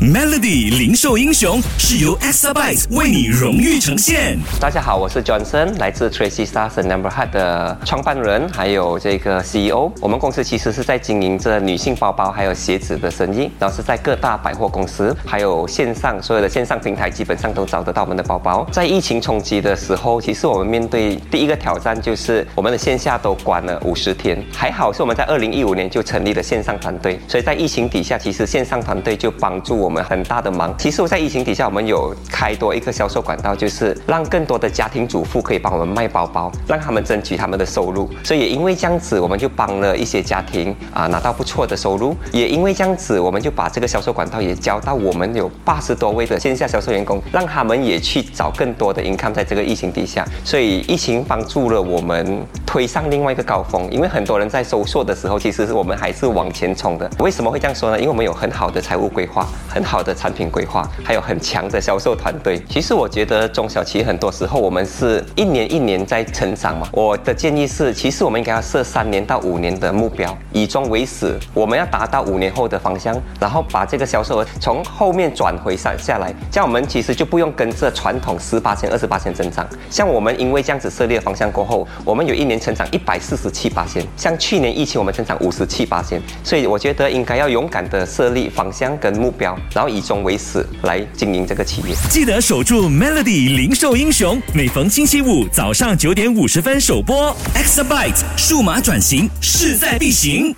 Melody 零售英雄是由 Exabyte 为你荣誉呈现。大家好，我是 Johnson，来自 Tracy Stars and Number Heart 的创办人，还有这个 CEO。我们公司其实是在经营着女性包包还有鞋子的生意，然后是在各大百货公司，还有线上所有的线上平台，基本上都找得到我们的包包。在疫情冲击的时候，其实我们面对第一个挑战就是我们的线下都关了五十天，还好是我们在二零一五年就成立了线上团队，所以在疫情底下，其实线上团队就帮助我我们很大的忙。其实我在疫情底下，我们有开多一个销售管道，就是让更多的家庭主妇可以帮我们卖包包，让他们争取他们的收入。所以也因为这样子，我们就帮了一些家庭啊拿到不错的收入。也因为这样子，我们就把这个销售管道也交到我们有八十多位的线下销售员工，让他们也去找更多的 income 在这个疫情底下。所以疫情帮助了我们推上另外一个高峰，因为很多人在收缩的时候，其实是我们还是往前冲的。为什么会这样说呢？因为我们有很好的财务规划，很好的产品规划，还有很强的销售团队。其实我觉得中小企业很多时候我们是一年一年在成长嘛。我的建议是，其实我们应该要设三年到五年的目标，以终为始，我们要达到五年后的方向，然后把这个销售额从后面转回上下来，这样我们其实就不用跟着传统十八千、二十八千增长。像我们因为这样子设立的方向过后，我们有一年成长一百四十七八千，像去年疫情我们成长五十七八千，所以我觉得应该要勇敢的设立方向跟目标，然后以终为始来经营这个企业。记得守住 Melody 零售英雄，每逢星期五早上九点五十分首播。Xabyte 数码转型势在必行。